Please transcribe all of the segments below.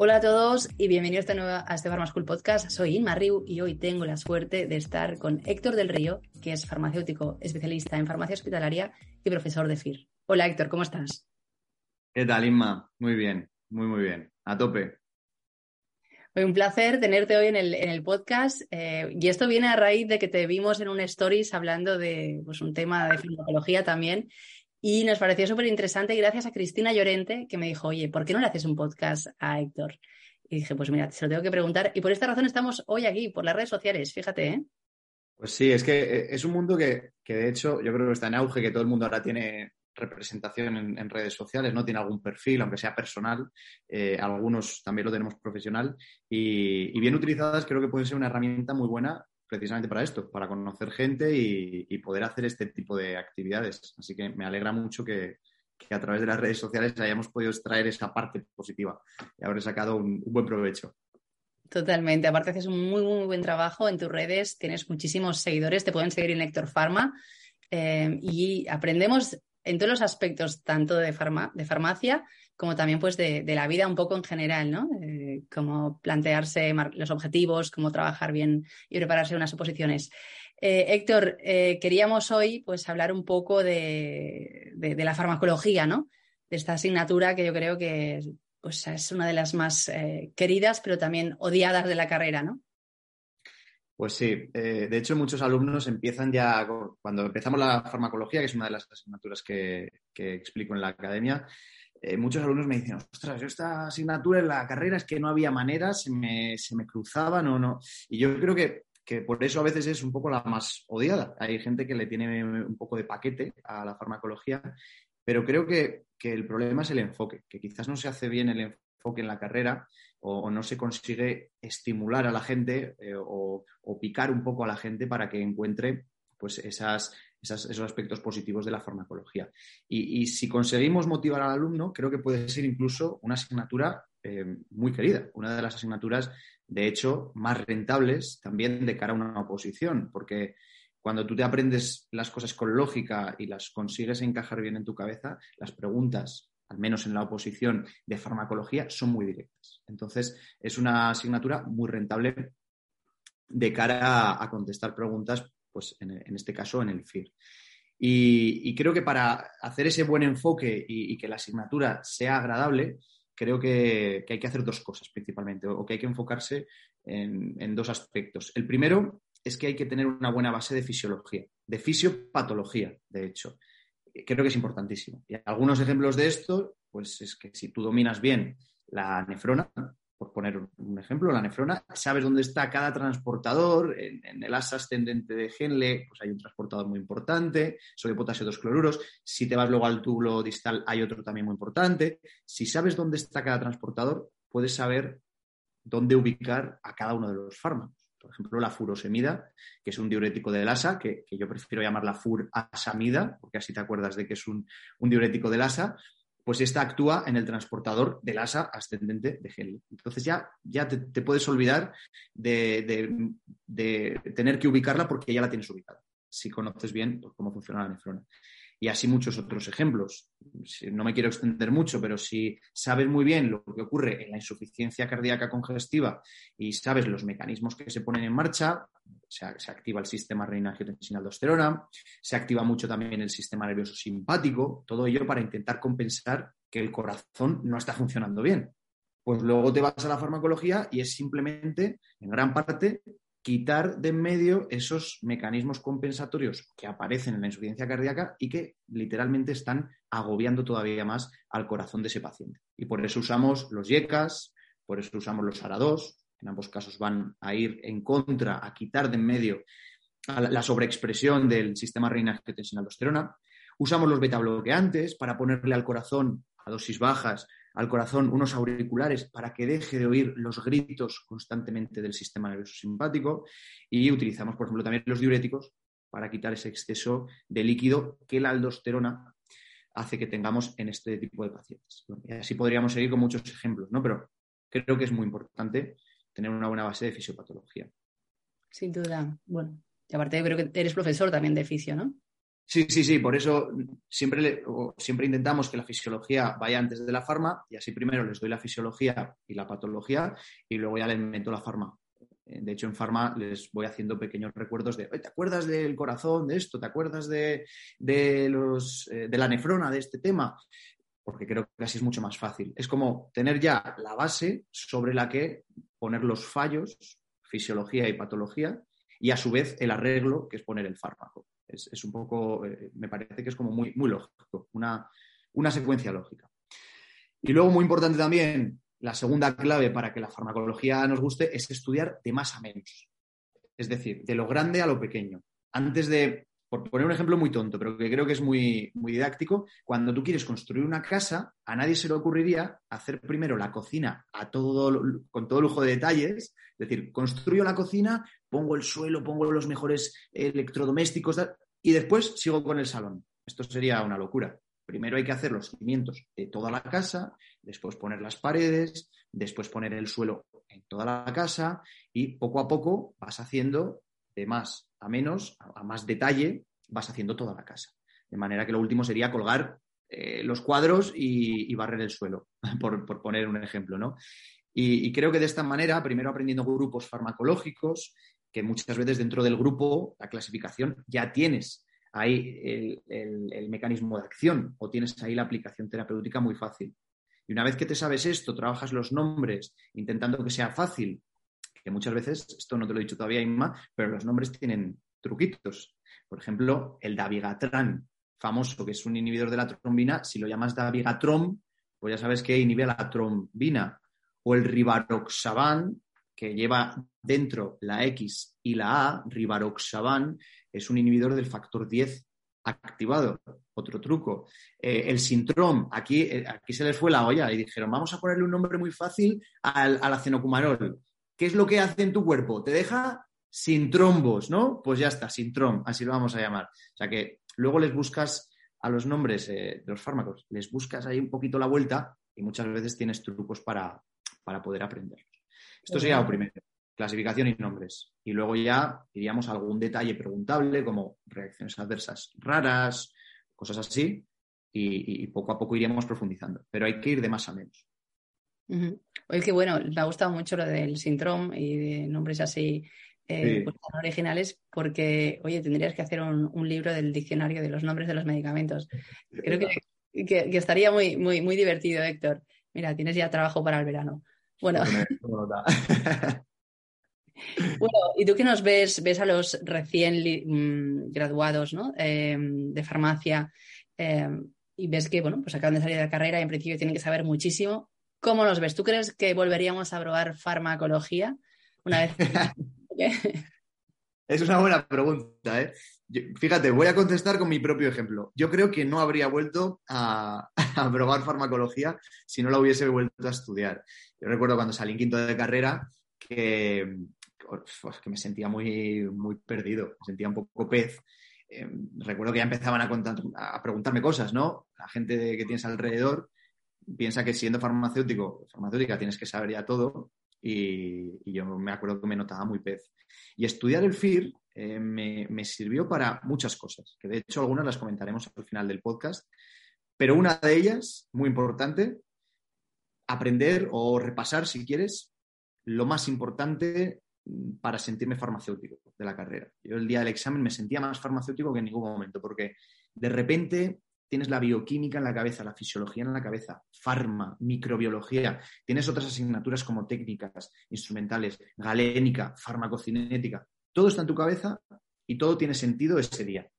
Hola a todos y bienvenidos de nuevo a este Pharma School Podcast. Soy Inma Riu y hoy tengo la suerte de estar con Héctor del Río, que es farmacéutico especialista en farmacia hospitalaria y profesor de FIR. Hola Héctor, ¿cómo estás? ¿Qué tal, Inma? Muy bien, muy, muy bien. A tope. un placer tenerte hoy en el, podcast eh, y esto viene a raíz de que te vimos en un stories hablando de pues, un tema de farmacología también y nos pareció súper interesante gracias a Cristina Llorente que me dijo, oye, ¿por qué no le haces un podcast a Héctor? Y dije, pues mira, se lo tengo que preguntar. Y por esta razón estamos hoy aquí, por las redes sociales, fíjate, ¿eh? Pues sí, es que eh, es un mundo que, de hecho yo creo que está en auge, que todo el mundo ahora tiene representación en, redes sociales, ¿no? Tiene algún perfil, aunque sea personal, eh, algunos también lo tenemos profesional, y, y, bien utilizadas creo que puede ser una herramienta muy buena precisamente para esto, para conocer gente y, poder hacer este tipo de actividades. Así que me alegra mucho que, a través de las redes sociales hayamos podido extraer esa parte positiva y haber sacado un, buen provecho. Totalmente. Aparte haces un muy, muy buen trabajo en tus redes, tienes muchísimos seguidores, te pueden seguir en Lector Pharma eh, y aprendemos en todos los aspectos, tanto de, de farmacia como también pues de, la vida un poco en general, ¿no? Eh, cómo plantearse los objetivos, cómo trabajar bien y prepararse unas oposiciones. Eh, Héctor, eh, queríamos hoy pues hablar un poco de, la farmacología, ¿no? De esta asignatura que yo creo que pues, es una de las más queridas, pero también odiadas de la carrera, ¿no? Pues sí, de hecho muchos alumnos empiezan ya, cuando empezamos la farmacología, que es una de las asignaturas que explico en la academia, eh, muchos alumnos me dicen, ostras, yo esta asignatura en la carrera es que no había manera, se me, se me cruzaban o no. Y yo creo que, por eso a veces es un poco la más odiada. Hay gente que le tiene un poco de paquete a la farmacología, pero creo que, el problema es el enfoque, que quizás no se hace bien el enfoque en la carrera o, no se consigue estimular a la gente eh, o, o picar un poco a la gente para que encuentre pues esas, esos aspectos positivos de la farmacología. Y, si conseguimos motivar al alumno, creo que puede ser incluso una asignatura eh, muy querida, una de las asignaturas, de hecho, más rentables también de cara a una oposición, porque cuando tú te aprendes las cosas con lógica y las consigues encajar bien en tu cabeza, las preguntas, al menos en la oposición de farmacología, son muy directas. Entonces, es una asignatura muy rentable de cara a contestar preguntas pues en, este caso en el FIR. Y, creo que para hacer ese buen enfoque y, que la asignatura sea agradable, creo que, hay que hacer dos cosas principalmente, o que hay que enfocarse en, dos aspectos. El primero es que hay que tener una buena base de fisiología, de fisiopatología, de hecho. Creo que es importantísimo. Y algunos ejemplos de esto, pues es que si tú dominas bien la nefrona, por poner un ejemplo, la nefrona, sabes dónde está cada transportador, en, el asa ascendente de Henle, pues hay un transportador muy importante, sodio potasio dos cloruros, si te vas luego al túbulo distal hay otro también muy importante, si sabes dónde está cada transportador, puedes saber dónde ubicar a cada uno de los fármacos. Por ejemplo, la furosemida, que es un diurético del ASA, que, yo prefiero llamarla furasamida, porque así te acuerdas de que es un, un diurético del ASA, pues esta actúa en el transportador del asa ascendente de Henle. Entonces ya, ya te, puedes olvidar de, tener que ubicarla porque ya la tienes ubicada, si conoces bien pues, cómo funciona la nefrona. Y así muchos otros ejemplos. No me quiero extender mucho, pero si sabes muy bien lo que ocurre en la insuficiencia cardíaca congestiva y sabes los mecanismos que se ponen en marcha, se, activa el sistema renina-angiotensina-aldosterona, se activa mucho también el sistema nervioso simpático, todo ello para intentar compensar que el corazón no está funcionando bien. Pues luego te vas a la farmacología y es simplemente, en gran parte, quitar de en medio esos mecanismos compensatorios que aparecen en la insuficiencia cardíaca y que literalmente están agobiando todavía más al corazón de ese paciente. Y por eso usamos los YECAS, por eso usamos los ARA2, en ambos casos van a ir en contra, a quitar de en medio la sobreexpresión del sistema renina-angiotensina-aldosterona. Usamos los beta-bloqueantes para ponerle al corazón a dosis bajas, al corazón unos auriculares para que deje de oír los gritos constantemente del sistema nervioso simpático. Y utilizamos, por ejemplo, también los diuréticos para quitar ese exceso de líquido que la aldosterona hace que tengamos en este tipo de pacientes. Y así podríamos seguir con muchos ejemplos, ¿no? Pero creo que es muy importante tener una buena base de fisiopatología. Sin duda. Bueno, y aparte yo creo que eres profesor también de fisio, ¿no? Sí, sí, sí, por eso siempre, siempre intentamos que la fisiología vaya antes de la farma y así primero les doy la fisiología y la patología y luego ya les meto la farma. Eh, de hecho, en farma les voy haciendo pequeños recuerdos de, ¿te acuerdas del corazón, de esto? ¿Te acuerdas de, los, eh, de la nefrona, de este tema? Porque creo que así es mucho más fácil. Es como tener ya la base sobre la que poner los fallos, fisiología y patología, y a su vez el arreglo, que es poner el fármaco. Es, un poco, eh, me parece que es como muy, muy lógico, una, una secuencia lógica. Y luego, muy importante también, la segunda clave para que la farmacología nos guste es estudiar de más a menos. Es decir, de lo grande a lo pequeño. Antes de, por poner un ejemplo muy tonto, pero que creo que es muy, muy didáctico, cuando tú quieres construir una casa, a nadie se le ocurriría hacer primero la cocina a todo, con todo lujo de detalles. Es decir, construyo la cocina, pongo el suelo, pongo los mejores electrodomésticos y después sigo con el salón. Esto sería una locura. Primero hay que hacer los cimientos de toda la casa, después poner las paredes, después poner el suelo en toda la casa y poco a poco vas haciendo de más a menos, a más detalle, vas haciendo toda la casa. De manera que lo último sería colgar eh, los cuadros y, barrer el suelo, por, poner un ejemplo, ¿no? y, creo que de esta manera, primero aprendiendo grupos farmacológicos, que muchas veces dentro del grupo, la clasificación, ya tienes ahí el, mecanismo de acción o tienes ahí la aplicación terapéutica muy fácil. Y una vez que te sabes esto, trabajas los nombres intentando que sea fácil, que muchas veces, esto no te lo he dicho todavía, Inma, pero los nombres tienen truquitos. Por ejemplo, el dabigatran, famoso, que es un inhibidor de la trombina, si lo llamas dabigatrom, pues ya sabes que inhibe la trombina. O el rivaroxaban, que lleva dentro la X y la A, rivaroxaban, es un inhibidor del factor 10 activado. Otro truco. Eh, el sintrom, aquí, eh, aquí se les fue la olla y dijeron, vamos a ponerle un nombre muy fácil al, al acenocumarol. ¿Qué es lo que hace en tu cuerpo? Te deja sin trombos, ¿no? Pues ya está, sin trom, así lo vamos a llamar. O sea que luego les buscas a los nombres eh, de los fármacos, les buscas ahí un poquito la vuelta y muchas veces tienes trucos para, para poder aprenderlos. Esto sería lo primero, clasificación y nombres. Y luego ya iríamos a algún detalle preguntable, como reacciones adversas raras, cosas así, y, poco a poco iríamos profundizando. Pero hay que ir de más a menos. Oye, que bueno, me ha gustado mucho lo del síndrome y de nombres así eh, pues, originales, porque, oye, tendrías que hacer un, libro del diccionario de los nombres de los medicamentos. Creo que, que, estaría muy, muy, muy divertido, Héctor. Mira, tienes ya trabajo para el verano. Bueno. bueno, y tú que nos ves, ves a los recién mm, graduados em, de farmacia em, y ves que, bueno, pues acaban de salir de la carrera y en principio tienen que saber muchísimo. ¿Cómo los ves? ¿Tú crees que volveríamos a probar farmacología una vez? es una buena pregunta, ¿eh? fíjate, voy a contestar con mi propio ejemplo. Yo creo que no habría vuelto a, probar farmacología si no la hubiese vuelto a estudiar. Yo recuerdo cuando salí en quinto de carrera que, que me sentía muy, muy perdido, me sentía un poco pez. Em, recuerdo que ya empezaban a, a preguntarme cosas, ¿no? La gente que tienes alrededor piensa que siendo farmacéutico, farmacéutica tienes que saber ya todo y, yo me acuerdo que me notaba muy pez. Y estudiar el FIR eh, me, sirvió para muchas cosas, que de hecho algunas las comentaremos al final del podcast, pero una de ellas, muy importante, aprender o repasar, si quieres, lo más importante para sentirme farmacéutico de la carrera. Yo el día del examen me sentía más farmacéutico que en ningún momento, porque de repente tienes la bioquímica en la cabeza, la fisiología en la cabeza, farma, microbiología, tienes otras asignaturas como técnicas, instrumentales, galénica, farmacocinética, todo está en tu cabeza y todo tiene sentido ese día.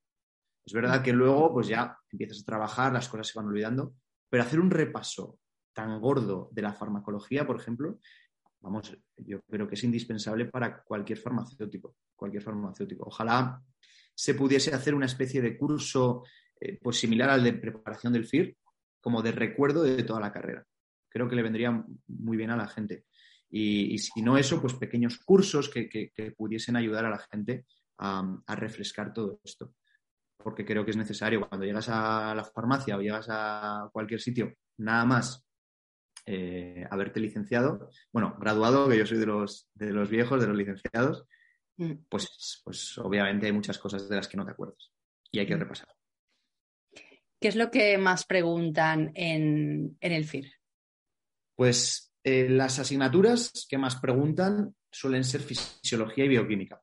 Es verdad que luego pues ya empiezas a trabajar, las cosas se van olvidando, pero hacer un repaso tan gordo de la farmacología, por ejemplo, vamos, yo creo que es indispensable para cualquier farmacéutico, cualquier farmacéutico. Ojalá se pudiese hacer una especie de curso eh, pues similar al de preparación del FIR, como de recuerdo de toda la carrera. Creo que le vendría muy bien a la gente. Y, si no eso, pues pequeños cursos que, pudiesen ayudar a la gente a, refrescar todo esto. Porque creo que es necesario cuando llegas a la farmacia o llegas a cualquier sitio, nada más eh, haberte licenciado, bueno, graduado, que yo soy de los, de los viejos, de los licenciados, mm. pues, pues obviamente hay muchas cosas de las que no te acuerdas y hay que mm. repasar. ¿Qué es lo que más preguntan en, el FIR? Pues eh, las asignaturas que más preguntan suelen ser fisiología y bioquímica.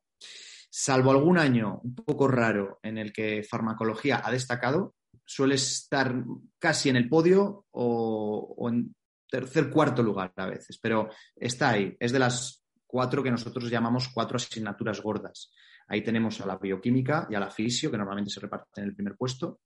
Salvo algún año un poco raro en el que farmacología ha destacado, suele estar casi en el podio o, en tercer, cuarto lugar a veces, pero está ahí. Es de las cuatro que nosotros llamamos cuatro asignaturas gordas. Ahí tenemos a la bioquímica y a la fisio, que normalmente se reparten en el primer puesto.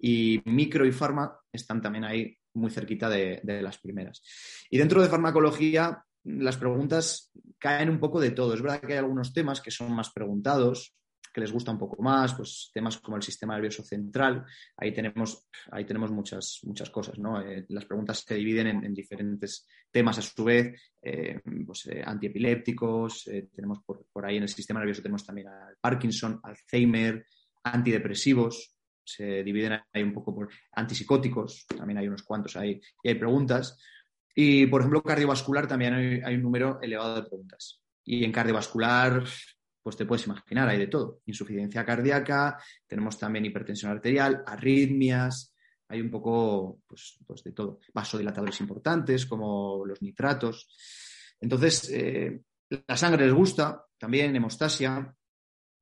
Y micro y farma están también ahí muy cerquita de, las primeras. Y dentro de farmacología, las preguntas caen un poco de todo. Es verdad que hay algunos temas que son más preguntados, que les gusta un poco más, pues temas como el sistema nervioso central, ahí tenemos, ahí tenemos muchas, muchas cosas, ¿no? Eh, las preguntas se dividen en, diferentes temas a su vez, eh, pues, eh, antiepilépticos, tenemos por, ahí en el sistema nervioso tenemos también al Parkinson, Alzheimer, antidepresivos, se dividen ahí un poco por antipsicóticos, también hay unos cuantos ahí, y hay preguntas. Y, por ejemplo, cardiovascular también hay un número elevado de preguntas. Y en cardiovascular pues te puedes imaginar, hay de todo. Insuficiencia cardíaca, tenemos también hipertensión arterial, arritmias, hay un poco pues, pues de todo. Vasodilatadores importantes como los nitratos. Entonces, eh, la sangre les gusta, también hemostasia.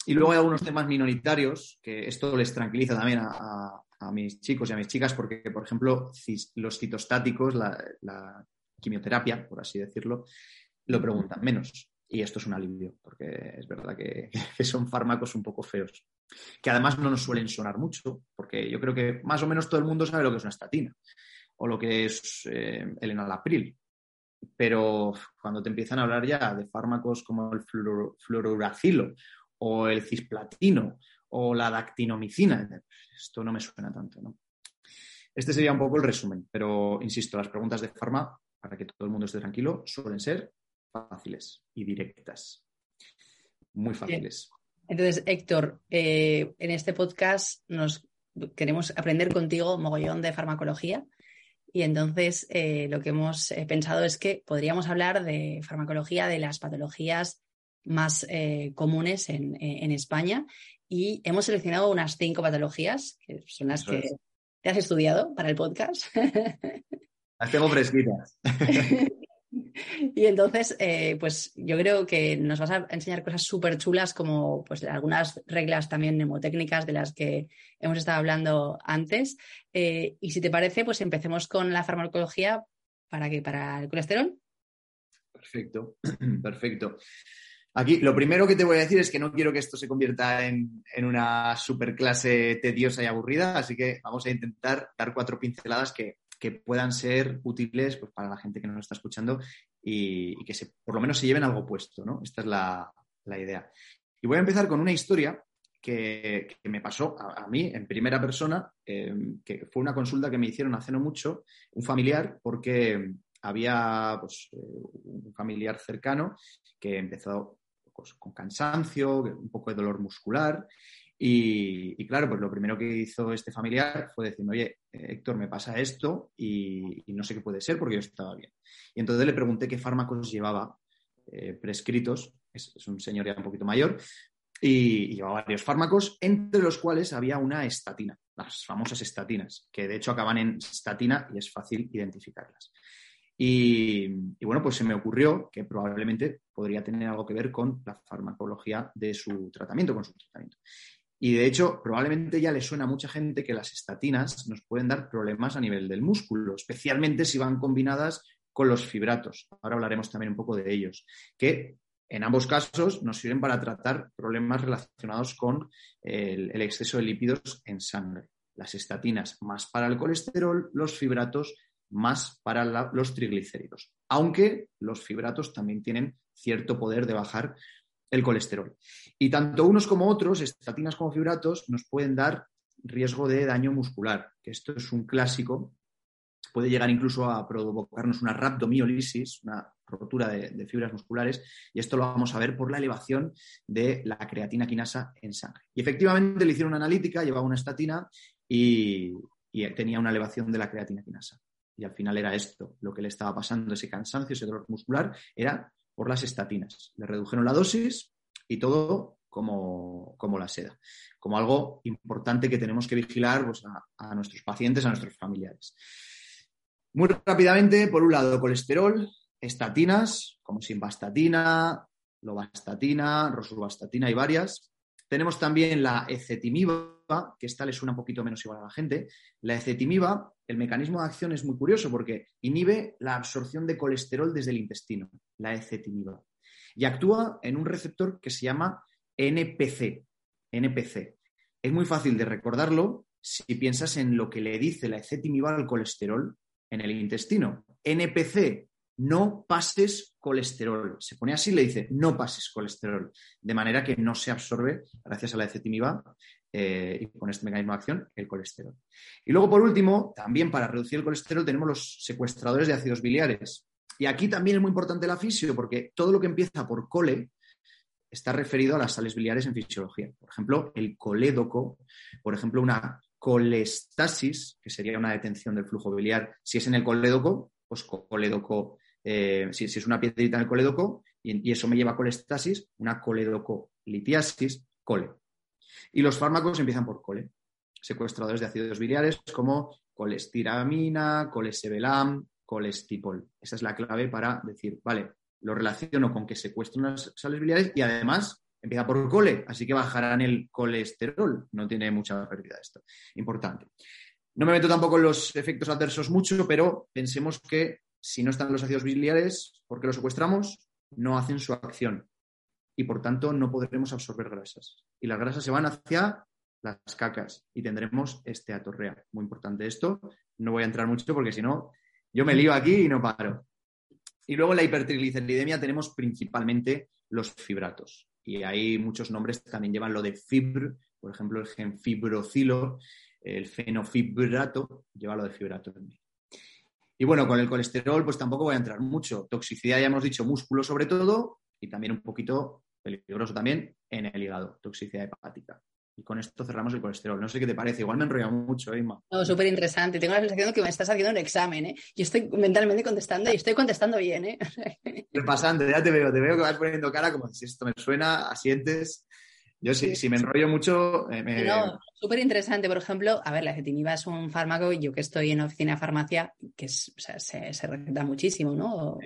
Y luego hay algunos temas minoritarios, que esto les tranquiliza también a, mis chicos y a mis chicas, porque, por ejemplo, los citostáticos, la quimioterapia, por así decirlo, lo preguntan menos. Y esto es un alivio, porque es verdad que, son fármacos un poco feos, que además no nos suelen sonar mucho, porque yo creo que más o menos todo el mundo sabe lo que es una estatina o lo que es eh, el enalapril. Pero cuando te empiezan a hablar ya de fármacos como el fluoruracilo o el cisplatino o la dactinomicina, esto no me suena tanto, ¿no? Este sería un poco el resumen, pero insisto, las preguntas de farma, para que todo el mundo esté tranquilo, suelen ser fáciles y directas. Muy fáciles. Entonces, Héctor, eh, en este podcast nos queremos aprender contigo mogollón de farmacología. Y entonces eh, lo que hemos eh, pensado es que podríamos hablar de farmacología de las patologías más comunes en, España. Y hemos seleccionado unas cinco patologías, que son las que te has estudiado para el podcast. Las tengo fresquitas. Y entonces, eh, pues yo creo que nos vas a enseñar cosas súper chulas como pues algunas reglas también mnemotécnicas de las que hemos estado hablando antes. Eh, y si te parece, pues empecemos con la farmacología para que para el colesterol. Perfecto, perfecto. Aquí lo primero que te voy a decir es que no quiero que esto se convierta en, en una superclase tediosa y aburrida, así que vamos a intentar dar cuatro pinceladas que que puedan ser útiles pues, para la gente que nos está escuchando y, que se, por lo menos se lleven algo puesto, ¿no? Esta es la, idea. Y voy a empezar con una historia que, me pasó a, mí en primera persona, eh, que fue una consulta que me hicieron hace no mucho, un familiar, porque había pues, eh, un familiar cercano que empezó pues, con cansancio, un poco de dolor muscular y, claro, pues lo primero que hizo este familiar fue decirme, oye, Héctor, me pasa esto y, no sé qué puede ser porque yo estaba bien. Y entonces le pregunté qué fármacos llevaba eh, prescritos, es, un señor ya un poquito mayor, y, llevaba varios fármacos, entre los cuales había una estatina, las famosas estatinas, que de hecho acaban en estatina y es fácil identificarlas. Y, y, bueno, pues se me ocurrió que probablemente podría tener algo que ver con la farmacología de su tratamiento, con su tratamiento. Y de hecho, probablemente ya le suena a mucha gente que las estatinas nos pueden dar problemas a nivel del músculo, especialmente si van combinadas con los fibratos. Ahora hablaremos también un poco de ellos, que en ambos casos nos sirven para tratar problemas relacionados con el, exceso de lípidos en sangre. Las estatinas más para el colesterol, los fibratos más para los triglicéridos. Aunque los fibratos también tienen cierto poder de bajar el colesterol. Y tanto unos como otros, estatinas como fibratos, nos pueden dar riesgo de daño muscular, que esto es un clásico, puede llegar incluso a provocarnos una rhabdomiolisis, una rotura de, fibras musculares, y esto lo vamos a ver por la elevación de la creatina quinasa en sangre. Y efectivamente le hicieron una analítica, llevaba una estatina y, y tenía una elevación de la creatina quinasa. Y al final era esto, lo que le estaba pasando, ese cansancio, ese dolor muscular, era por las estatinas. Le redujeron la dosis y todo como, la seda, como algo importante que tenemos que vigilar pues, a, nuestros pacientes, a nuestros familiares. Muy rápidamente, por un lado, colesterol, estatinas, como simvastatina, lovastatina, rosuvastatina y varias. Tenemos también la ecetimiba, que esta le suena un poquito menos igual a la gente. La ecetimiba, el mecanismo de acción es muy curioso porque inhibe la absorción de colesterol desde el intestino, la ecetimiba. Y actúa en un receptor que se llama NPC. NPC. Es muy fácil de recordarlo si piensas en lo que le dice la ecetimiba al colesterol en el intestino. NPC, no pases colesterol. Se pone así y le dice, no pases colesterol, de manera que no se absorbe, gracias a la ecetimiba eh, y con este mecanismo de acción, el colesterol. Y luego, por último, también para reducir el colesterol tenemos los secuestradores de ácidos biliares. Y aquí también es muy importante la fisio, porque todo lo que empieza por cole está referido a las sales biliares en fisiología. Por ejemplo, el colédoco, por ejemplo, una colestasis, que sería una detención del flujo biliar. Si es en el colédoco, pues colédoco, eh, si, es una piedrita en el colédoco y, eso me lleva a colestasis, una colédoco-litiasis, cole. Y los fármacos empiezan por cole, secuestradores de ácidos biliares como colestiramina, colesevelam, colestipol. Esa es la clave para decir, vale, lo relaciono con que secuestran las sales biliares y además empieza por cole, así que bajarán el colesterol. No tiene mucha pérdida esto. Importante. No me meto tampoco en los efectos adversos mucho, pero pensemos que si no están los ácidos biliares, porque los secuestramos, no hacen su acción y por tanto no podremos absorber grasas. Y las grasas se van hacia las cacas y tendremos esteatorrea. Muy importante esto. No voy a entrar mucho porque si no, yo me lío aquí y no paro. Y luego en la hipertrigliceridemia tenemos principalmente los fibratos. Y hay muchos nombres también llevan lo de fibr, por ejemplo, el gen fibrocilo, el fenofibrato, lleva lo de fibrato también. Y bueno, con el colesterol, pues tampoco voy a entrar mucho. Toxicidad, ya hemos dicho, músculo sobre todo, y también un poquito peligroso también en el hígado, toxicidad hepática. Y con esto cerramos el colesterol. No sé qué te parece, igual me he enrollado mucho, Emma. No, súper interesante. Tengo la sensación de que me estás haciendo un examen, ¿eh? Yo estoy mentalmente contestando y estoy contestando bien, ¿eh? Repasando, ya te veo, te veo que vas poniendo cara como si esto me suena, asientes. Yo sí, si me enrollo mucho, eh, me... No, súper interesante. Por ejemplo, a ver, la ezetimiba es un fármaco, yo que estoy en oficina de farmacia, que se, se, receta muchísimo, ¿no?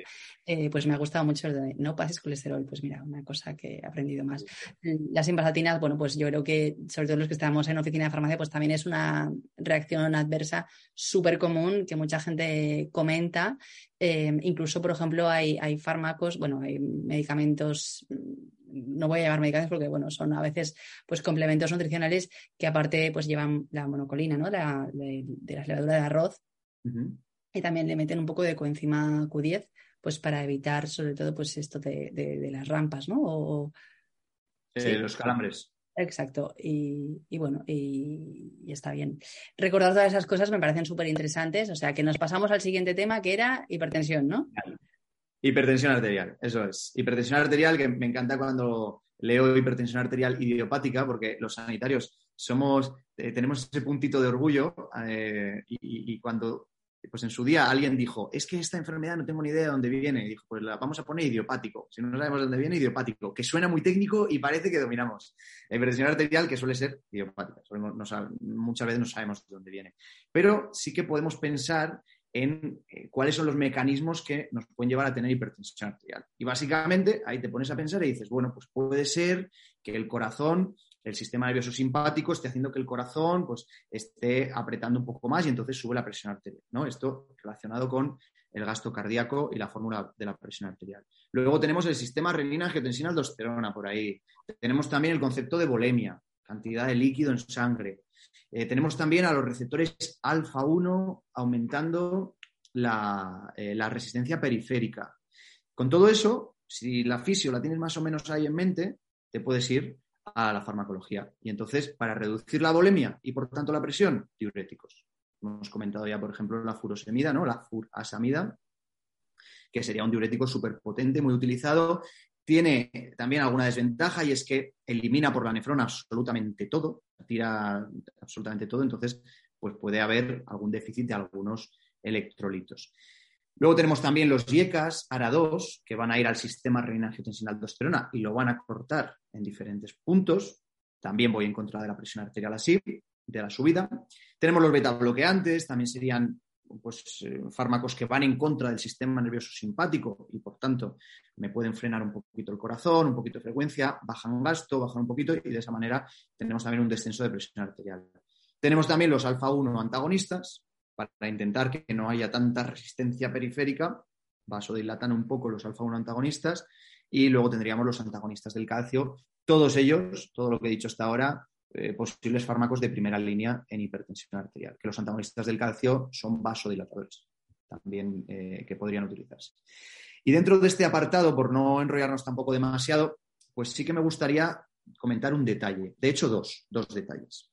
Eh, pues me ha gustado mucho el de no pases colesterol. Pues mira, una cosa que he aprendido más. Las invasatinas, bueno, pues yo creo que, sobre todo los que estamos en oficina de farmacia, pues también es una reacción adversa súper común que mucha gente comenta. Eh, incluso, por ejemplo, hay, hay fármacos, bueno, hay medicamentos no voy a llevar medicamentos porque, bueno, son a veces pues complementos nutricionales que aparte pues llevan la monocolina, ¿no? La, de, de las levaduras de arroz. Y también le meten un poco de coenzima Q10, pues para evitar sobre todo pues esto de, las rampas, ¿no? O, eh, Los calambres. Exacto, y, bueno, y, está bien. Recordar todas esas cosas me parecen súper interesantes, o sea que nos pasamos al siguiente tema que era hipertensión, ¿no? Hipertensión arterial, eso es. Hipertensión arterial, que me encanta cuando leo hipertensión arterial idiopática, porque los sanitarios eh, tenemos ese puntito de orgullo eh, y, cuando, pues en su día alguien dijo, es que esta enfermedad no tengo ni idea de dónde viene, y dijo, pues la vamos a poner idiopático. Si no sabemos de dónde viene, idiopático, que suena muy técnico y parece que dominamos. Hipertensión arterial, que suele ser idiopática, muchas veces no sabemos de dónde viene. Pero sí que podemos pensar en eh, cuáles son los mecanismos que nos pueden llevar a tener hipertensión arterial. Y básicamente ahí te pones a pensar y dices, bueno, pues puede ser que el corazón, el sistema nervioso simpático esté haciendo que el corazón pues, esté apretando un poco más y entonces sube la presión arterial. ¿no? Esto relacionado con el gasto cardíaco y la fórmula de la presión arterial. Luego tenemos el sistema renina, angiotensina, aldosterona por ahí. Tenemos también el concepto de volemia, cantidad de líquido en sangre. Eh, tenemos también a los receptores alfa-1 aumentando eh, la, resistencia periférica. Con todo eso, si la fisio la tienes más o menos ahí en mente, te puedes ir a la farmacología. Y entonces, para reducir la volemia y por tanto la presión, diuréticos. Hemos comentado ya, por ejemplo, la furosemida, ¿no? La furasamida, que sería un diurético súper potente, muy utilizado tiene también alguna desventaja y es que elimina por la nefrona absolutamente todo, tira absolutamente todo, entonces pues puede haber algún déficit de algunos electrolitos. Luego tenemos también los IECAS, ARA2, que van a ir al sistema renina-angiotensina-aldosterona y lo van a cortar en diferentes puntos. También voy en contra de la presión arterial así, de la subida. Tenemos los beta bloqueantes, también serían pues, eh, fármacos que van en contra del sistema nervioso simpático y por tanto me pueden frenar un poquito el corazón, un poquito de frecuencia, bajan gasto, bajan un poquito y de esa manera tenemos también un descenso de presión arterial. Tenemos también los alfa-1 antagonistas para intentar que no haya tanta resistencia periférica, vasodilatan un poco los alfa-1 antagonistas y luego tendríamos los antagonistas del calcio, todos ellos, todo lo que he dicho hasta ahora, eh, posibles fármacos de primera línea en hipertensión arterial, que los antagonistas del calcio son vasodilatadores también eh, que podrían utilizarse. Y dentro de este apartado, por no enrollarnos tampoco demasiado, pues sí que me gustaría comentar un detalle, de hecho dos, dos detalles.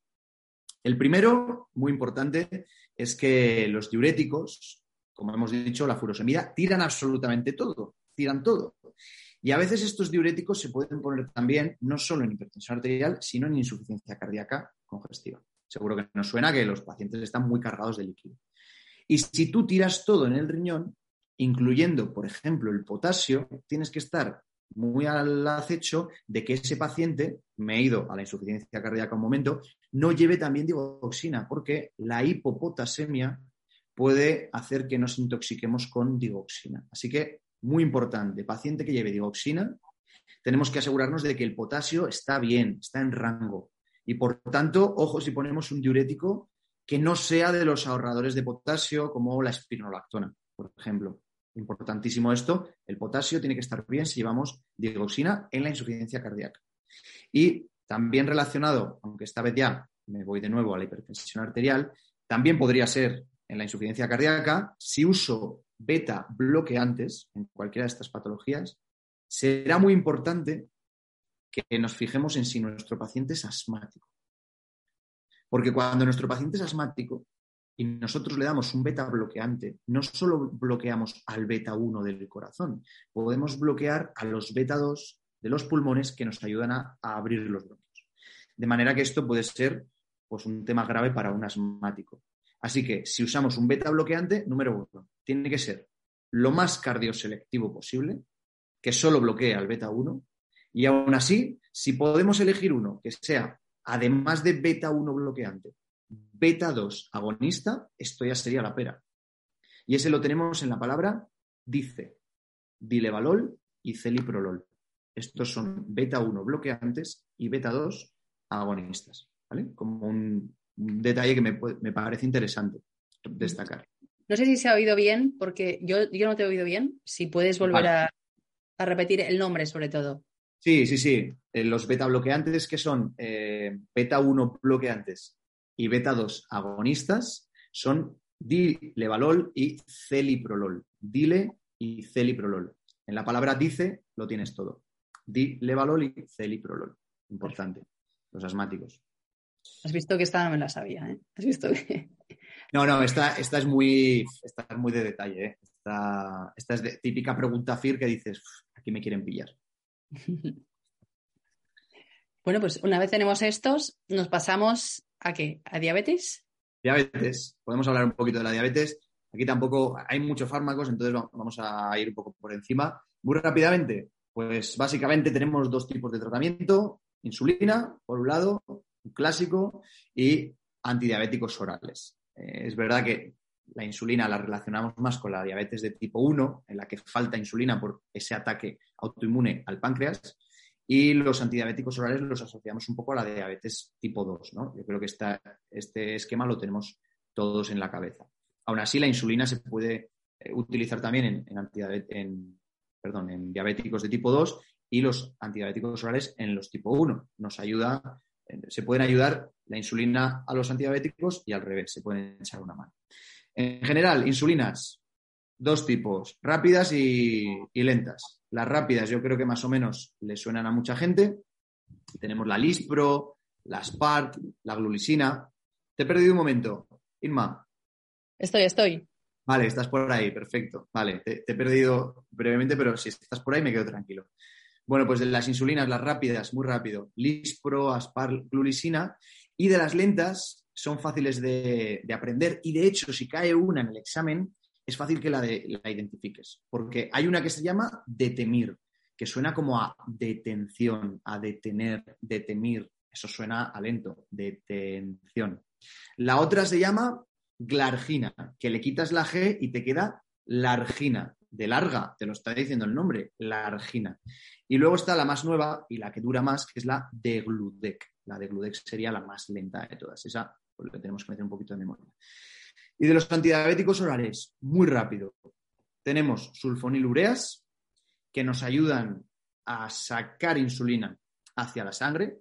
El primero, muy importante, es que los diuréticos, como hemos dicho, la furosemida, tiran absolutamente todo, tiran todo. Y a veces estos diuréticos se pueden poner también no solo en hipertensión arterial, sino en insuficiencia cardíaca congestiva. Seguro que nos suena que los pacientes están muy cargados de líquido. Y si tú tiras todo en el riñón, incluyendo, por ejemplo, el potasio, tienes que estar muy al acecho de que ese paciente, me he ido a la insuficiencia cardíaca un momento, no lleve también digoxina, porque la hipopotasemia puede hacer que nos intoxiquemos con digoxina. Así que muy importante, paciente que lleve digoxina, tenemos que asegurarnos de que el potasio está bien, está en rango. Y por tanto, ojo si ponemos un diurético que no sea de los ahorradores de potasio como la espironolactona, por ejemplo. Importantísimo esto, el potasio tiene que estar bien si llevamos digoxina en la insuficiencia cardíaca. Y también relacionado, aunque esta vez ya me voy de nuevo a la hipertensión arterial, también podría ser en la insuficiencia cardíaca si uso beta bloqueantes en cualquiera de estas patologías, será muy importante que nos fijemos en si nuestro paciente es asmático. Porque cuando nuestro paciente es asmático y nosotros le damos un beta bloqueante, no solo bloqueamos al beta 1 del corazón, podemos bloquear a los beta 2 de los pulmones que nos ayudan a, abrir los bronquios. De manera que esto puede ser pues, un tema grave para un asmático. Así que si usamos un beta bloqueante, número uno, tiene que ser lo más cardioselectivo posible, que solo bloquee al beta 1. Y aún así, si podemos elegir uno que sea, además de beta 1 bloqueante, beta 2 agonista, esto ya sería la pera. Y ese lo tenemos en la palabra dice, dilevalol y celiprolol. Estos son beta 1 bloqueantes y beta 2 agonistas. ¿vale? Como un, detalle que me, parece interesante destacar. No sé si se ha oído bien, porque yo, yo no te he oído bien. Si puedes volver a, repetir el nombre, sobre todo. Sí, sí, sí. Eh, los beta bloqueantes, que son eh, beta 1 bloqueantes y beta 2 agonistas, son dilevalol y celiprolol. Dile y celiprolol. En la palabra dice lo tienes todo. Dilevalol y celiprolol. Importante. Los asmáticos. Has visto que esta no me la sabía, ¿eh? Has visto que... No, no, esta, esta, es, muy, esta es muy de detalle, ¿eh? Esta, es de típica pregunta FIR que dices, aquí me quieren pillar. Bueno, pues una vez tenemos estos, nos pasamos a qué? ¿A diabetes? Diabetes. Podemos hablar un poquito de la diabetes. Aquí tampoco hay muchos fármacos, entonces vamos a ir un poco por encima. Muy rápidamente, pues básicamente tenemos dos tipos de tratamiento. Insulina, por un lado, clásico, y antidiabéticos orales. Eh, es verdad que la insulina la relacionamos más con la diabetes de tipo 1, en la que falta insulina por ese ataque autoinmune al páncreas, y los antidiabéticos orales los asociamos un poco a la diabetes tipo 2. ¿no? Yo creo que este esquema lo tenemos todos en la cabeza. Aún así, la insulina se puede eh, utilizar también en, en, en diabéticos de tipo 2 y los antidiabéticos orales en los tipo 1. Nos ayuda se pueden ayudar la insulina a los antidiabéticos y al revés, se pueden echar una mano. En general, insulinas, dos tipos, rápidas y, lentas. Las rápidas yo creo que más o menos le suenan a mucha gente. Tenemos la Lispro, la Spark, la glulisina. Te he perdido un momento. Inma. Estoy, estoy. Vale, estás por ahí, perfecto. Vale, te, he perdido brevemente, pero si estás por ahí me quedo tranquilo. Bueno, pues de las insulinas, las rápidas, muy rápido, Lispro, Aspar, Glulisina, y de las lentas son fáciles de, aprender. Y de hecho si cae una en el examen es fácil que la, la identifiques, porque hay una que se llama detemir, que suena como a detención, a detener, detemir. Eso suena a lento, detención. La otra se llama glargina, que le quitas la G y te queda largina, de larga, te lo está diciendo el nombre, largina. Y luego está la más nueva y la que dura más, que es la de Gludec. La de Gludec sería la más lenta de todas. Esa pues, le tenemos que meter un poquito de memoria. Y de los antidiabéticos orales, muy rápido. Tenemos sulfonilureas, que nos ayudan a sacar insulina hacia la sangre,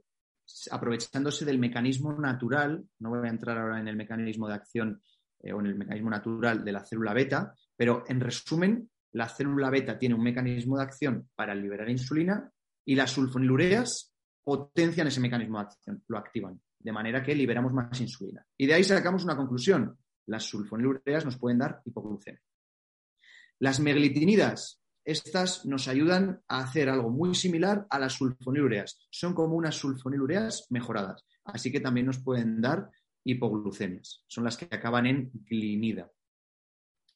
aprovechándose del mecanismo natural, no voy a entrar ahora en el mecanismo de acción eh, o en el mecanismo natural de la célula beta, pero en resumen, la célula beta tiene un mecanismo de acción para liberar insulina y las sulfonilureas potencian ese mecanismo de acción, lo activan, de manera que liberamos más insulina. Y de ahí sacamos una conclusión. Las sulfonilureas nos pueden dar hipoglucemia. Las meglitinidas estas nos ayudan a hacer algo muy similar a las sulfonilureas. Son como unas sulfonilureas mejoradas. Así que también nos pueden dar hipoglucemias. Son las que acaban en glinida.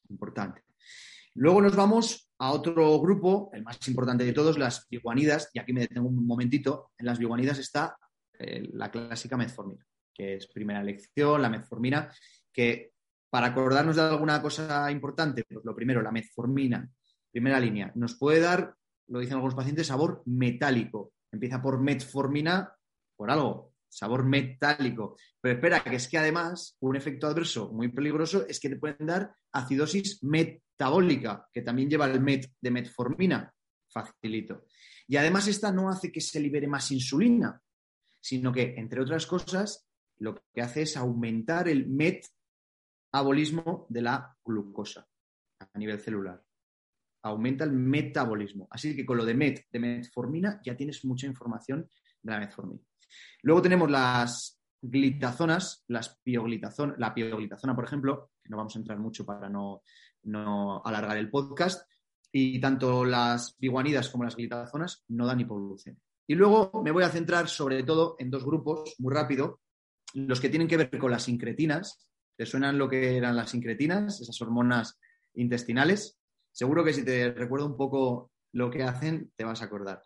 Importante. Luego nos vamos a otro grupo, el más importante de todos, las biguanidas. Y aquí me detengo un momentito. En las biguanidas está eh, la clásica metformina, que es primera elección, la metformina, que para acordarnos de alguna cosa importante, pues lo primero, la metformina Primera línea, nos puede dar, lo dicen algunos pacientes, sabor metálico. Empieza por metformina, por algo, sabor metálico. Pero espera, que es que además un efecto adverso muy peligroso es que te pueden dar acidosis metabólica, que también lleva el met de metformina. Facilito. Y además esta no hace que se libere más insulina, sino que, entre otras cosas, lo que hace es aumentar el metabolismo de la glucosa a nivel celular aumenta el metabolismo. Así que con lo de MET, de metformina, ya tienes mucha información de la metformina. Luego tenemos las glitazonas, las la pioglitazona, por ejemplo, que no vamos a entrar mucho para no, alargar el podcast, y tanto las biguanidas como las glitazonas no dan hipoglucemia. Y luego me voy a centrar sobre todo en dos grupos, muy rápido, los que tienen que ver con las incretinas. ¿Te suenan lo que eran las incretinas, esas hormonas intestinales? Seguro que si te recuerdo un poco lo que hacen, te vas a acordar.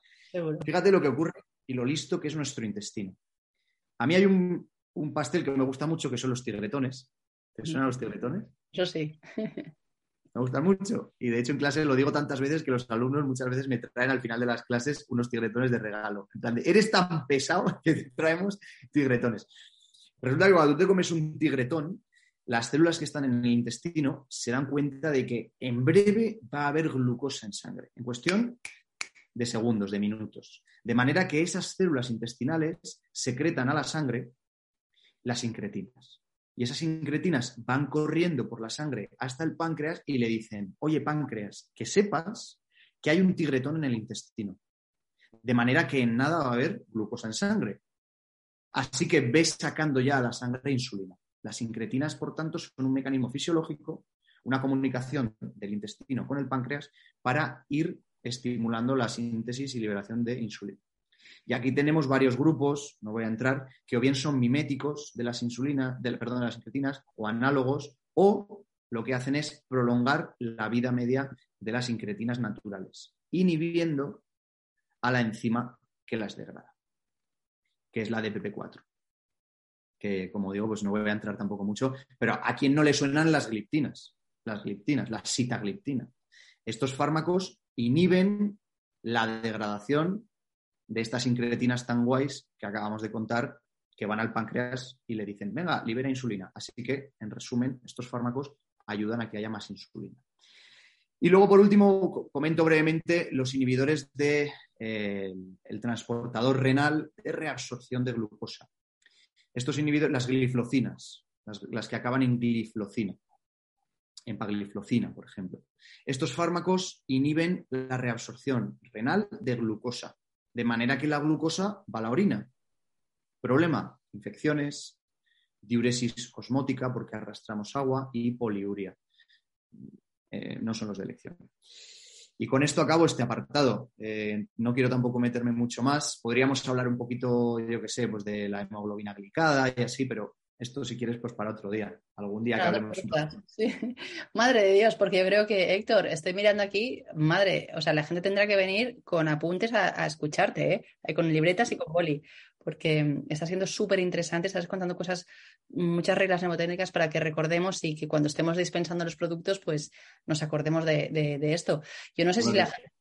Fíjate lo que ocurre y lo listo que es nuestro intestino. A mí hay un, pastel que me gusta mucho que son los tigretones. ¿Te suenan los tigretones? Yo sí. me gustan mucho. Y de hecho en clase lo digo tantas veces que los alumnos muchas veces me traen al final de las clases unos tigretones de regalo. En plan eres tan pesado que te traemos tigretones. Resulta que cuando tú te comes un tigretón, las células que están en el intestino se dan cuenta de que en breve va a haber glucosa en sangre, en cuestión de segundos, de minutos. De manera que esas células intestinales secretan a la sangre las incretinas. Y esas incretinas van corriendo por la sangre hasta el páncreas y le dicen, oye páncreas, que sepas que hay un tigretón en el intestino. De manera que en nada va a haber glucosa en sangre. Así que ves sacando ya a la sangre insulina. Las incretinas, por tanto, son un mecanismo fisiológico, una comunicación del intestino con el páncreas para ir estimulando la síntesis y liberación de insulina. Y aquí tenemos varios grupos, no voy a entrar, que o bien son miméticos de las insulinas, perdón, de las incretinas, o análogos, o lo que hacen es prolongar la vida media de las incretinas naturales, inhibiendo a la enzima que las degrada, que es la DPP4 que como digo, pues no voy a entrar tampoco mucho, pero a quién no le suenan las gliptinas, las gliptinas, la sitagliptina. Estos fármacos inhiben la degradación de estas incretinas tan guays que acabamos de contar, que van al páncreas y le dicen, venga, libera insulina. Así que, en resumen, estos fármacos ayudan a que haya más insulina. Y luego, por último, comento brevemente los inhibidores del de, eh, transportador renal de reabsorción de glucosa. Estos inhibidores, las gliflocinas, las, que acaban en gliflocina, en pagliflocina, por ejemplo. Estos fármacos inhiben la reabsorción renal de glucosa, de manera que la glucosa va a la orina. Problema, infecciones, diuresis osmótica porque arrastramos agua y poliuria. Eh, no son los de elección. Y con esto acabo este apartado. Eh, no quiero tampoco meterme mucho más. Podríamos hablar un poquito, yo qué sé, pues de la hemoglobina glicada y así, pero esto si quieres, pues para otro día, algún día que hablemos. Madre de Dios, porque yo creo que, Héctor, estoy mirando aquí, madre, o sea, la gente tendrá que venir con apuntes a, escucharte, ¿eh? con libretas y con boli, porque está siendo súper interesante, estás contando cosas, muchas reglas mnemotécnicas para que recordemos y que cuando estemos dispensando los productos, pues nos acordemos de, esto. Yo no sé si la gente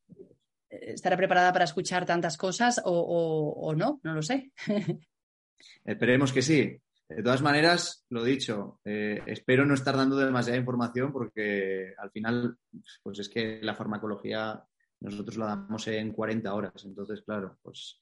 estará preparada para escuchar tantas cosas o no, no lo sé. Esperemos que sí. De todas maneras, lo dicho, eh, espero no estar dando demasiada información porque al final, pues es que la farmacología nosotros la damos en 40 horas. Entonces, claro, pues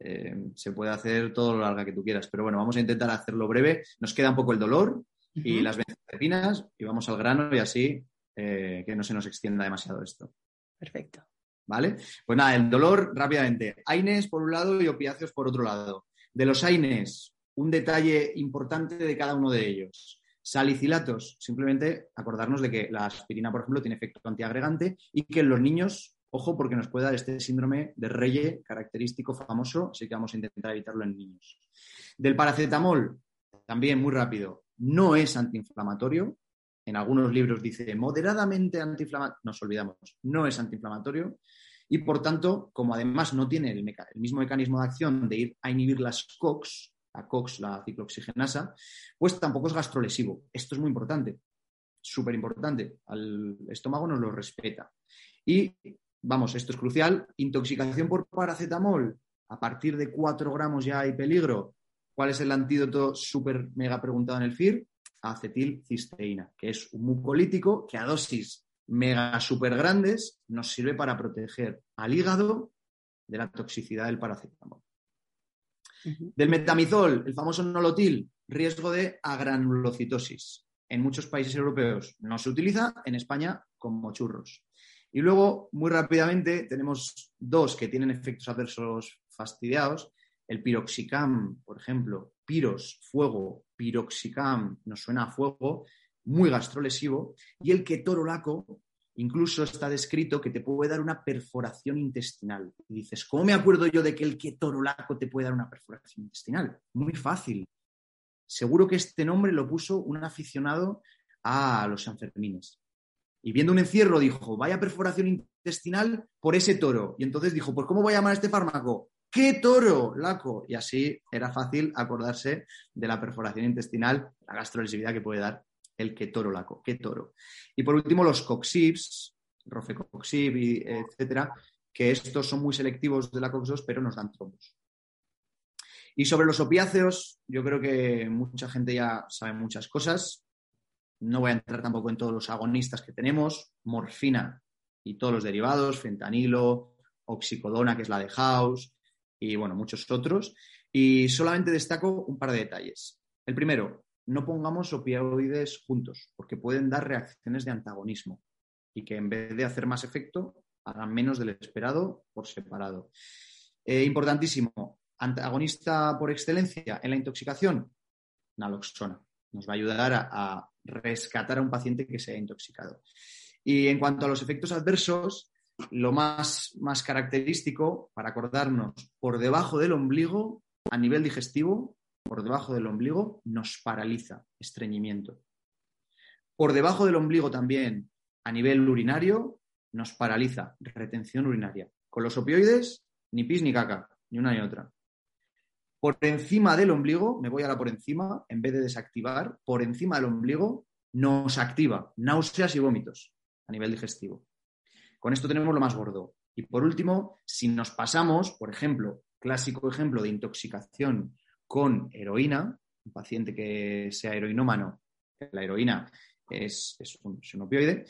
eh, se puede hacer todo lo larga que tú quieras. Pero bueno, vamos a intentar hacerlo breve. Nos queda un poco el dolor y las benzodiazepinas y vamos al grano y así eh, que no se nos extienda demasiado esto. Perfecto. ¿Vale? Pues nada, el dolor rápidamente. AINES por un lado y opiáceos por otro lado. De los AINES, un detalle importante de cada uno de ellos. Salicilatos, simplemente acordarnos de que la aspirina, por ejemplo, tiene efecto antiagregante y que en los niños, ojo, porque nos puede dar este síndrome de Reye característico famoso, así que vamos a intentar evitarlo en niños. Del paracetamol, también muy rápido, no es antiinflamatorio. En algunos libros dice moderadamente antiinflamatorio, nos olvidamos, no es antiinflamatorio. Y por tanto, como además no tiene el, el mismo mecanismo de acción de ir a inhibir las COX, la COX, la ciclooxigenasa, pues tampoco es gastrolesivo. Esto es muy importante, súper importante. Al estómago nos lo respeta. Y vamos, esto es crucial, intoxicación por paracetamol, a partir de 4 gramos ya hay peligro. ¿Cuál es el antídoto súper mega preguntado en el FIR? Acetilcisteína, que es un mucolítico que a dosis mega súper grandes nos sirve para proteger al hígado de la toxicidad del paracetamol. Del metamizol, el famoso nolotil, riesgo de agranulocitosis. En muchos países europeos no se utiliza, en España como churros. Y luego, muy rápidamente, tenemos dos que tienen efectos adversos fastidiados. El piroxicam, por ejemplo, piros, fuego, piroxicam, nos suena a fuego, muy gastrolesivo. Y el ketorolaco, Incluso está descrito que te puede dar una perforación intestinal. Y dices, ¿cómo me acuerdo yo de que el ketorolaco te puede dar una perforación intestinal? Muy fácil. Seguro que este nombre lo puso un aficionado a los Sanfermines. Y viendo un encierro dijo, vaya perforación intestinal por ese toro. Y entonces dijo, pues ¿cómo voy a llamar a este fármaco? ¿Qué toro, laco? Y así era fácil acordarse de la perforación intestinal, la gastrolesividad que puede dar el ketoro, la toro. Y por último, los coxibs, rofecoxib, etcétera, que estos son muy selectivos de la COX-2, pero nos dan trombos. Y sobre los opiáceos, yo creo que mucha gente ya sabe muchas cosas. No voy a entrar tampoco en todos los agonistas que tenemos, morfina y todos los derivados, fentanilo, oxicodona, que es la de House, y bueno, muchos otros. Y solamente destaco un par de detalles. El primero, no pongamos opioides juntos, porque pueden dar reacciones de antagonismo y que en vez de hacer más efecto, hagan menos del esperado por separado. Eh, importantísimo, antagonista por excelencia en la intoxicación, naloxona. Nos va a ayudar a, a rescatar a un paciente que se ha intoxicado. Y en cuanto a los efectos adversos, lo más, más característico para acordarnos por debajo del ombligo, a nivel digestivo, por debajo del ombligo nos paraliza, estreñimiento. Por debajo del ombligo también, a nivel urinario, nos paraliza, retención urinaria. Con los opioides, ni pis ni caca, ni una ni otra. Por encima del ombligo, me voy ahora por encima, en vez de desactivar, por encima del ombligo nos activa náuseas y vómitos a nivel digestivo. Con esto tenemos lo más gordo. Y por último, si nos pasamos, por ejemplo, clásico ejemplo de intoxicación con heroína, un paciente que sea heroinómano, la heroína es, un, opioide,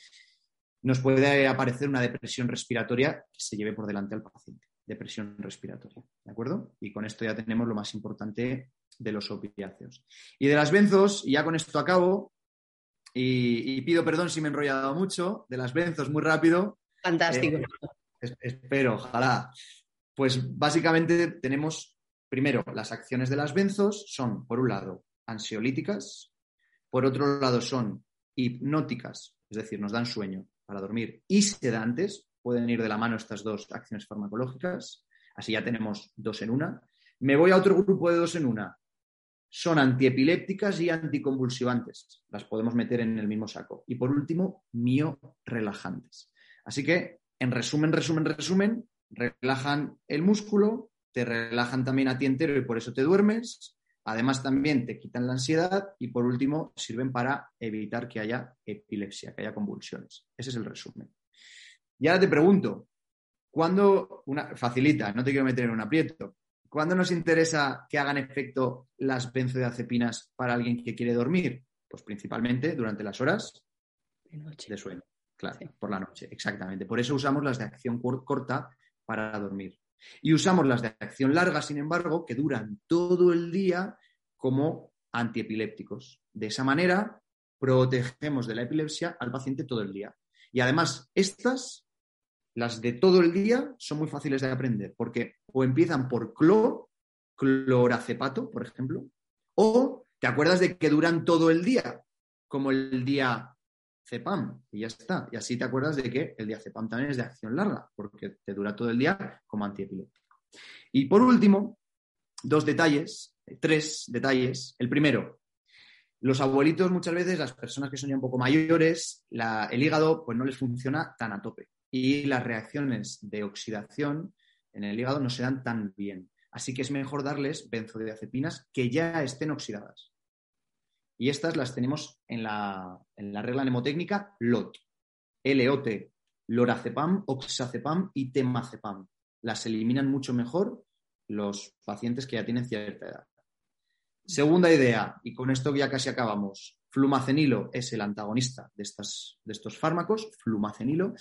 nos puede aparecer una depresión respiratoria que se lleve por delante al paciente. Depresión respiratoria, ¿de acuerdo? Y con esto ya tenemos lo más importante de los opiáceos. Y de las benzos, y ya con esto acabo, y, pido perdón si me he enrollado mucho, de las benzos muy rápido. Fantástico. Eh, espero, ojalá. Pues básicamente tenemos Primero, las acciones de las benzos son, por un lado, ansiolíticas, por otro lado, son hipnóticas, es decir, nos dan sueño para dormir, y sedantes, pueden ir de la mano estas dos acciones farmacológicas, así ya tenemos dos en una. Me voy a otro grupo de dos en una, son antiepilépticas y anticonvulsivantes. Las podemos meter en el mismo saco. Y por último, miorelajantes. Así que, en resumen, resumen, resumen, relajan el músculo, te relajan también a ti entero y por eso te duermes. Además, también te quitan la ansiedad y por último, sirven para evitar que haya epilepsia, que haya convulsiones. Ese es el resumen. Y ahora te pregunto, ¿cuándo, una, facilita, no te quiero meter en un aprieto, ¿cuándo nos interesa que hagan efecto las benzodiazepinas para alguien que quiere dormir? Pues principalmente durante las horas de, sueño. Claro, por la noche, exactamente. Por eso usamos las de acción corta para dormir. Y usamos las de acción larga, sin embargo, que duran todo el día como antiepilépticos. De esa manera, protegemos de la epilepsia al paciente todo el día. Y además, estas, las de todo el día, son muy fáciles de aprender, porque o empiezan por clo, cloracepato, por ejemplo, o te acuerdas de que duran todo el día, como el día cepam, y ya está. Y así te acuerdas de que el diazepam también es de acción larga, porque te dura todo el día como antiepiléptico. Y por último, dos detalles, tres detalles. El primero, los abuelitos muchas veces, las personas que son ya un poco mayores, el hígado pues no les funciona tan a tope y las reacciones de oxidación en el hígado no se dan tan bien. Así que es mejor darles benzodiazepinas que ya estén oxidadas. Y estas las tenemos en la, regla mnemotécnica LOT. L-O-T, lorazepam, oxazepam y temazepam. Las eliminan mucho mejor los pacientes que ya tienen cierta edad. Segunda idea, y con esto ya casi acabamos. Flumacenilo es el antagonista de, estas, de estos fármacos, flumacenilo,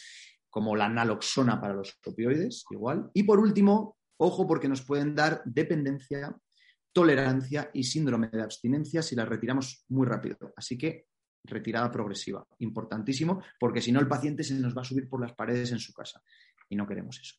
como la naloxona para los opioides, igual. Y por último, ojo porque nos pueden dar dependencia tolerancia y síndrome de abstinencia si las retiramos muy rápido. Así que retirada progresiva, importantísimo, porque si no el paciente se nos va a subir por las paredes en su casa y no queremos eso.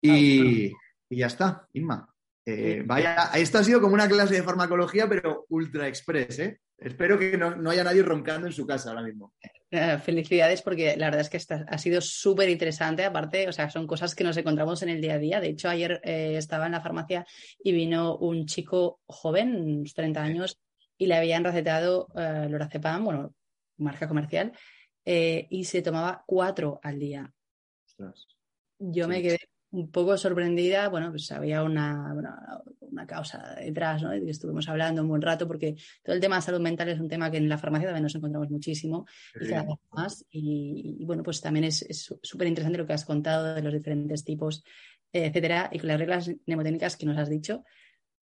Y, ya está, Inma. Eh, vaya, esto ha sido como una clase de farmacología, pero ultra express, ¿eh? Espero que no, haya nadie roncando en su casa ahora mismo. Eh, felicidades porque la verdad es que ha sido súper interesante. Aparte, o sea, son cosas que nos encontramos en el día a día. De hecho, ayer eh, estaba en la farmacia y vino un chico joven, unos 30 años, y le habían recetado uh, lorazepam, bueno, marca comercial, y se tomaba cuatro al día. Yo me quedé un poco sorprendida, bueno, pues había una, una, causa detrás, ¿no? Que estuvimos hablando un buen rato, porque todo el tema de salud mental es un tema que en la farmacia también nos encontramos muchísimo y cada vez más. Y, bueno, pues también es súper interesante lo que has contado de los diferentes tipos, etcétera, y con las reglas mnemotécnicas que nos has dicho,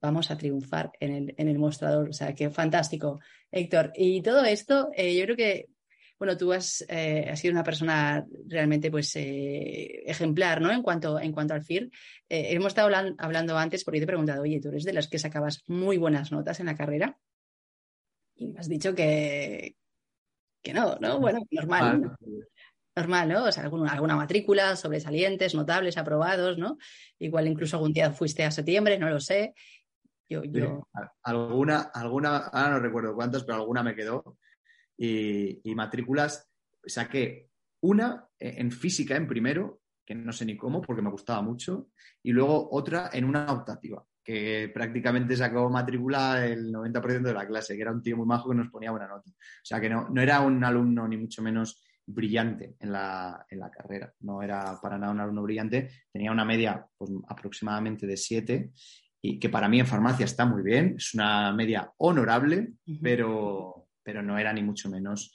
vamos a triunfar en el, en el mostrador. O sea, que fantástico, Héctor. Y todo esto, eh, yo creo que bueno, tú has, eh, sido una persona realmente pues, eh, ejemplar ¿no? en, cuanto, en cuanto al FIR. Eh, hemos estado hablando antes porque te he preguntado, oye, tú eres de las que sacabas muy buenas notas en la carrera y me has dicho que, que no, ¿no? Bueno, normal. Normal, ¿no? O sea, alguna, matrícula, sobresalientes, notables, aprobados, ¿no? Igual incluso algún día fuiste a septiembre, no lo sé. Yo, yo... Alguna, alguna, ahora no recuerdo cuántas, pero alguna me quedó y, matrículas, saqué una en física en primero, que no sé ni cómo, porque me gustaba mucho, y luego otra en una optativa, que prácticamente sacó matrícula el 90% de la clase, que era un tío muy majo que nos ponía buena nota. O sea, que no, era un alumno ni mucho menos brillante en la, carrera, no era para nada un alumno brillante, tenía una media pues, aproximadamente de 7 y que para mí en farmacia está muy bien, es una media honorable, pero, pero no era ni mucho menos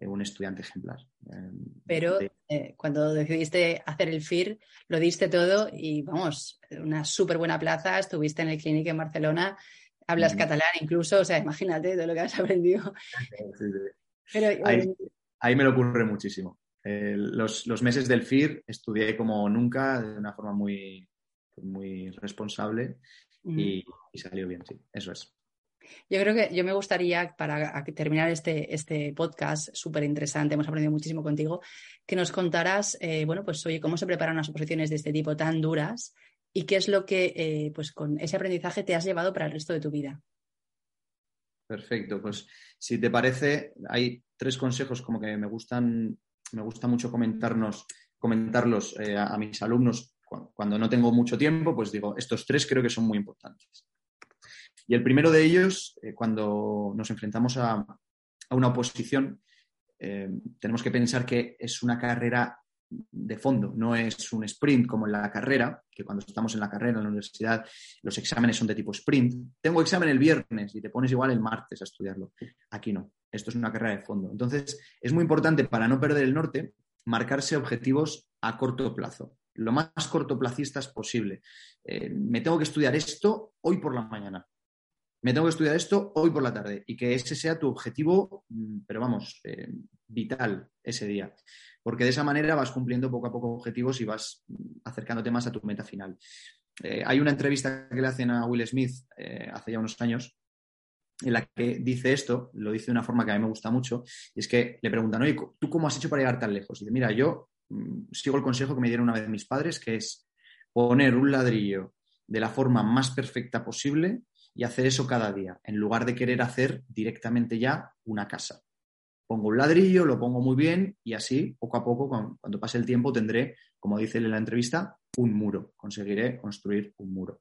eh, un estudiante ejemplar. Eh, pero eh, cuando decidiste hacer el FIR, lo diste todo y vamos, una súper buena plaza, estuviste en el clínico en Barcelona, hablas catalán incluso, o sea, imagínate todo lo que has aprendido. ahí, me lo ocurre muchísimo. los, meses del FIR estudié como nunca, de una forma muy, muy responsable y, y salió bien, sí, eso es. Yo creo que yo me gustaría, para terminar este, este podcast súper interesante, hemos aprendido muchísimo contigo, que nos contaras, eh, bueno, pues oye, cómo se preparan unas oposiciones de este tipo tan duras y qué es lo que, eh, pues con ese aprendizaje te has llevado para el resto de tu vida. Perfecto, pues si te parece, hay tres consejos como que me gustan, me gusta mucho comentarnos, comentarlos eh, a mis alumnos cuando no tengo mucho tiempo, pues digo, estos tres creo que son muy importantes. Y el primero de ellos, eh, cuando nos enfrentamos a, una oposición, eh, tenemos que pensar que es una carrera de fondo, no es un sprint como en la carrera, que cuando estamos en la carrera en la universidad los exámenes son de tipo sprint. Tengo examen el viernes y te pones igual el martes a estudiarlo. Aquí no, esto es una carrera de fondo. Entonces, es muy importante para no perder el norte marcarse objetivos a corto plazo, lo más cortoplacistas posible. Eh, me tengo que estudiar esto hoy por la mañana. Me tengo que estudiar esto hoy por la tarde y que ese sea tu objetivo, mm, pero vamos, eh, vital ese día porque de esa manera vas cumpliendo poco a poco objetivos y vas acercándote más a tu meta final. Eh, hay una entrevista que le hacen a Will Smith eh, hace ya unos años en la que dice esto, lo dice de una forma que a mí me gusta mucho, y es que le preguntan, oye, ¿tú cómo has hecho para llegar tan lejos? Y dice, mira, yo mm, sigo el consejo que me dieron una vez mis padres, que es poner un ladrillo de la forma más perfecta posible y hacer eso cada día, en lugar de querer hacer directamente ya una casa pongo un ladrillo, lo pongo muy bien y así, poco a poco, cuando, pase el tiempo, tendré, como dice en la entrevista, un muro. Conseguiré construir un muro.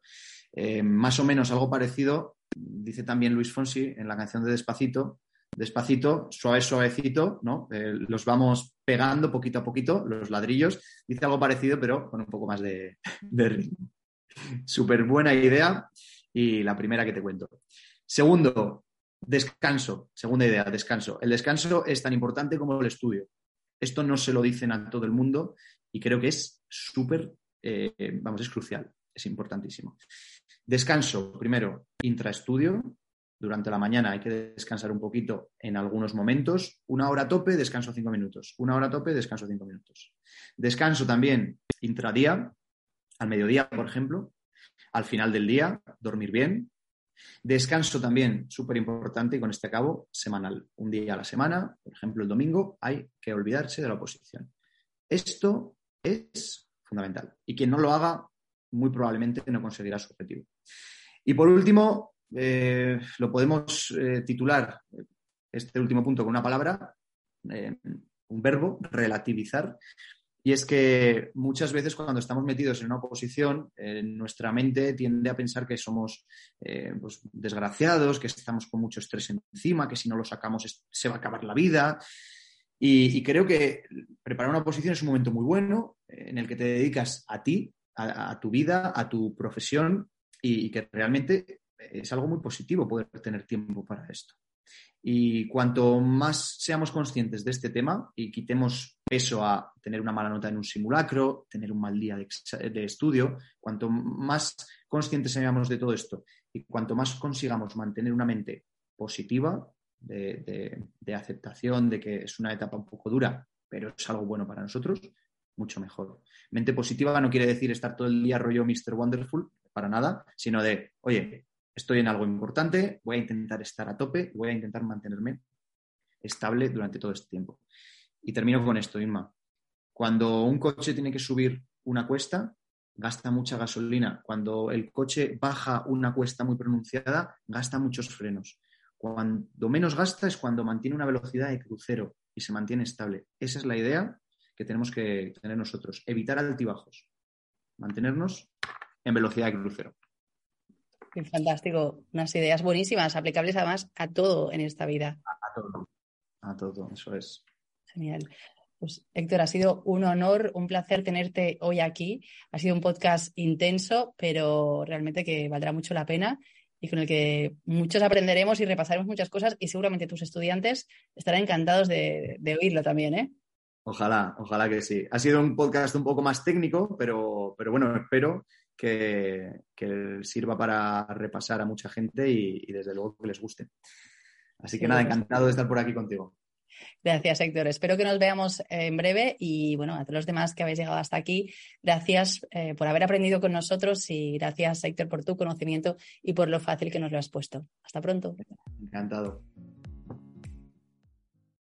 Eh, más o menos algo parecido, dice también Luis Fonsi en la canción de Despacito. Despacito, suave, suavecito, ¿no? Eh, los vamos pegando poquito a poquito, los ladrillos. Dice algo parecido, pero con un poco más de, de ritmo. Súper buena idea y la primera que te cuento. Segundo, Descanso, segunda idea, descanso. El descanso es tan importante como el estudio. Esto no se lo dicen a todo el mundo y creo que es súper, eh, vamos, es crucial, es importantísimo. Descanso, primero, intraestudio. Durante la mañana hay que descansar un poquito en algunos momentos. Una hora tope, descanso cinco minutos. Una hora tope, descanso cinco minutos. Descanso también intradía, al mediodía, por ejemplo. Al final del día, dormir bien, Descanso también, súper importante, y con este cabo, semanal. Un día a la semana, por ejemplo, el domingo, hay que olvidarse de la oposición. Esto es fundamental. Y quien no lo haga, muy probablemente no conseguirá su objetivo. Y por último, eh, lo podemos eh, titular este último punto con una palabra, eh, un verbo, relativizar, y es que muchas veces cuando estamos metidos en una oposición, eh, nuestra mente tiende a pensar que somos eh, pues, desgraciados, que estamos con mucho estrés encima, que si no lo sacamos se va a acabar la vida. Y, creo que preparar una oposición es un momento muy bueno en el que te dedicas a ti, a, tu vida, a tu profesión y que realmente es algo muy positivo poder tener tiempo para esto. Y cuanto más seamos conscientes de este tema y quitemos peso a tener una mala nota en un simulacro, tener un mal día de, estudio, cuanto más conscientes seamos de todo esto y cuanto más consigamos mantener una mente positiva, de, aceptación de que es una etapa un poco dura, pero es algo bueno para nosotros, mucho mejor. Mente positiva no quiere decir estar todo el día rollo Mr. Wonderful, para nada, sino de, oye, estoy en algo importante, voy a intentar estar a tope, voy a intentar mantenerme estable durante todo este tiempo. Y termino con esto, Inma. Cuando un coche tiene que subir una cuesta, gasta mucha gasolina. Cuando el coche baja una cuesta muy pronunciada, gasta muchos frenos. Cuando menos gasta es cuando mantiene una velocidad de crucero y se mantiene estable. Esa es la idea que tenemos que tener nosotros. Evitar altibajos. Mantenernos en velocidad de crucero. Fantástico. Unas ideas buenísimas, aplicables además a todo en esta vida. A, todo. A todo, eso es. Genial. Pues Héctor, ha sido un honor, un placer tenerte hoy aquí. Ha sido un podcast intenso, pero realmente que valdrá mucho la pena y con el que muchos aprenderemos y repasaremos muchas cosas y seguramente tus estudiantes estarán encantados de, de oírlo también, ¿eh? Ojalá, ojalá que sí. Ha sido un podcast un poco más técnico, pero, pero bueno, espero que, sirva para repasar a mucha gente y, desde luego que les guste. Así que nada, encantado de estar por aquí contigo. Gracias, Héctor. Espero que nos veamos en breve y bueno, a todos los demás que habéis llegado hasta aquí, gracias eh, por haber aprendido con nosotros y gracias, Héctor, por tu conocimiento y por lo fácil que nos lo has puesto. Hasta pronto. Encantado.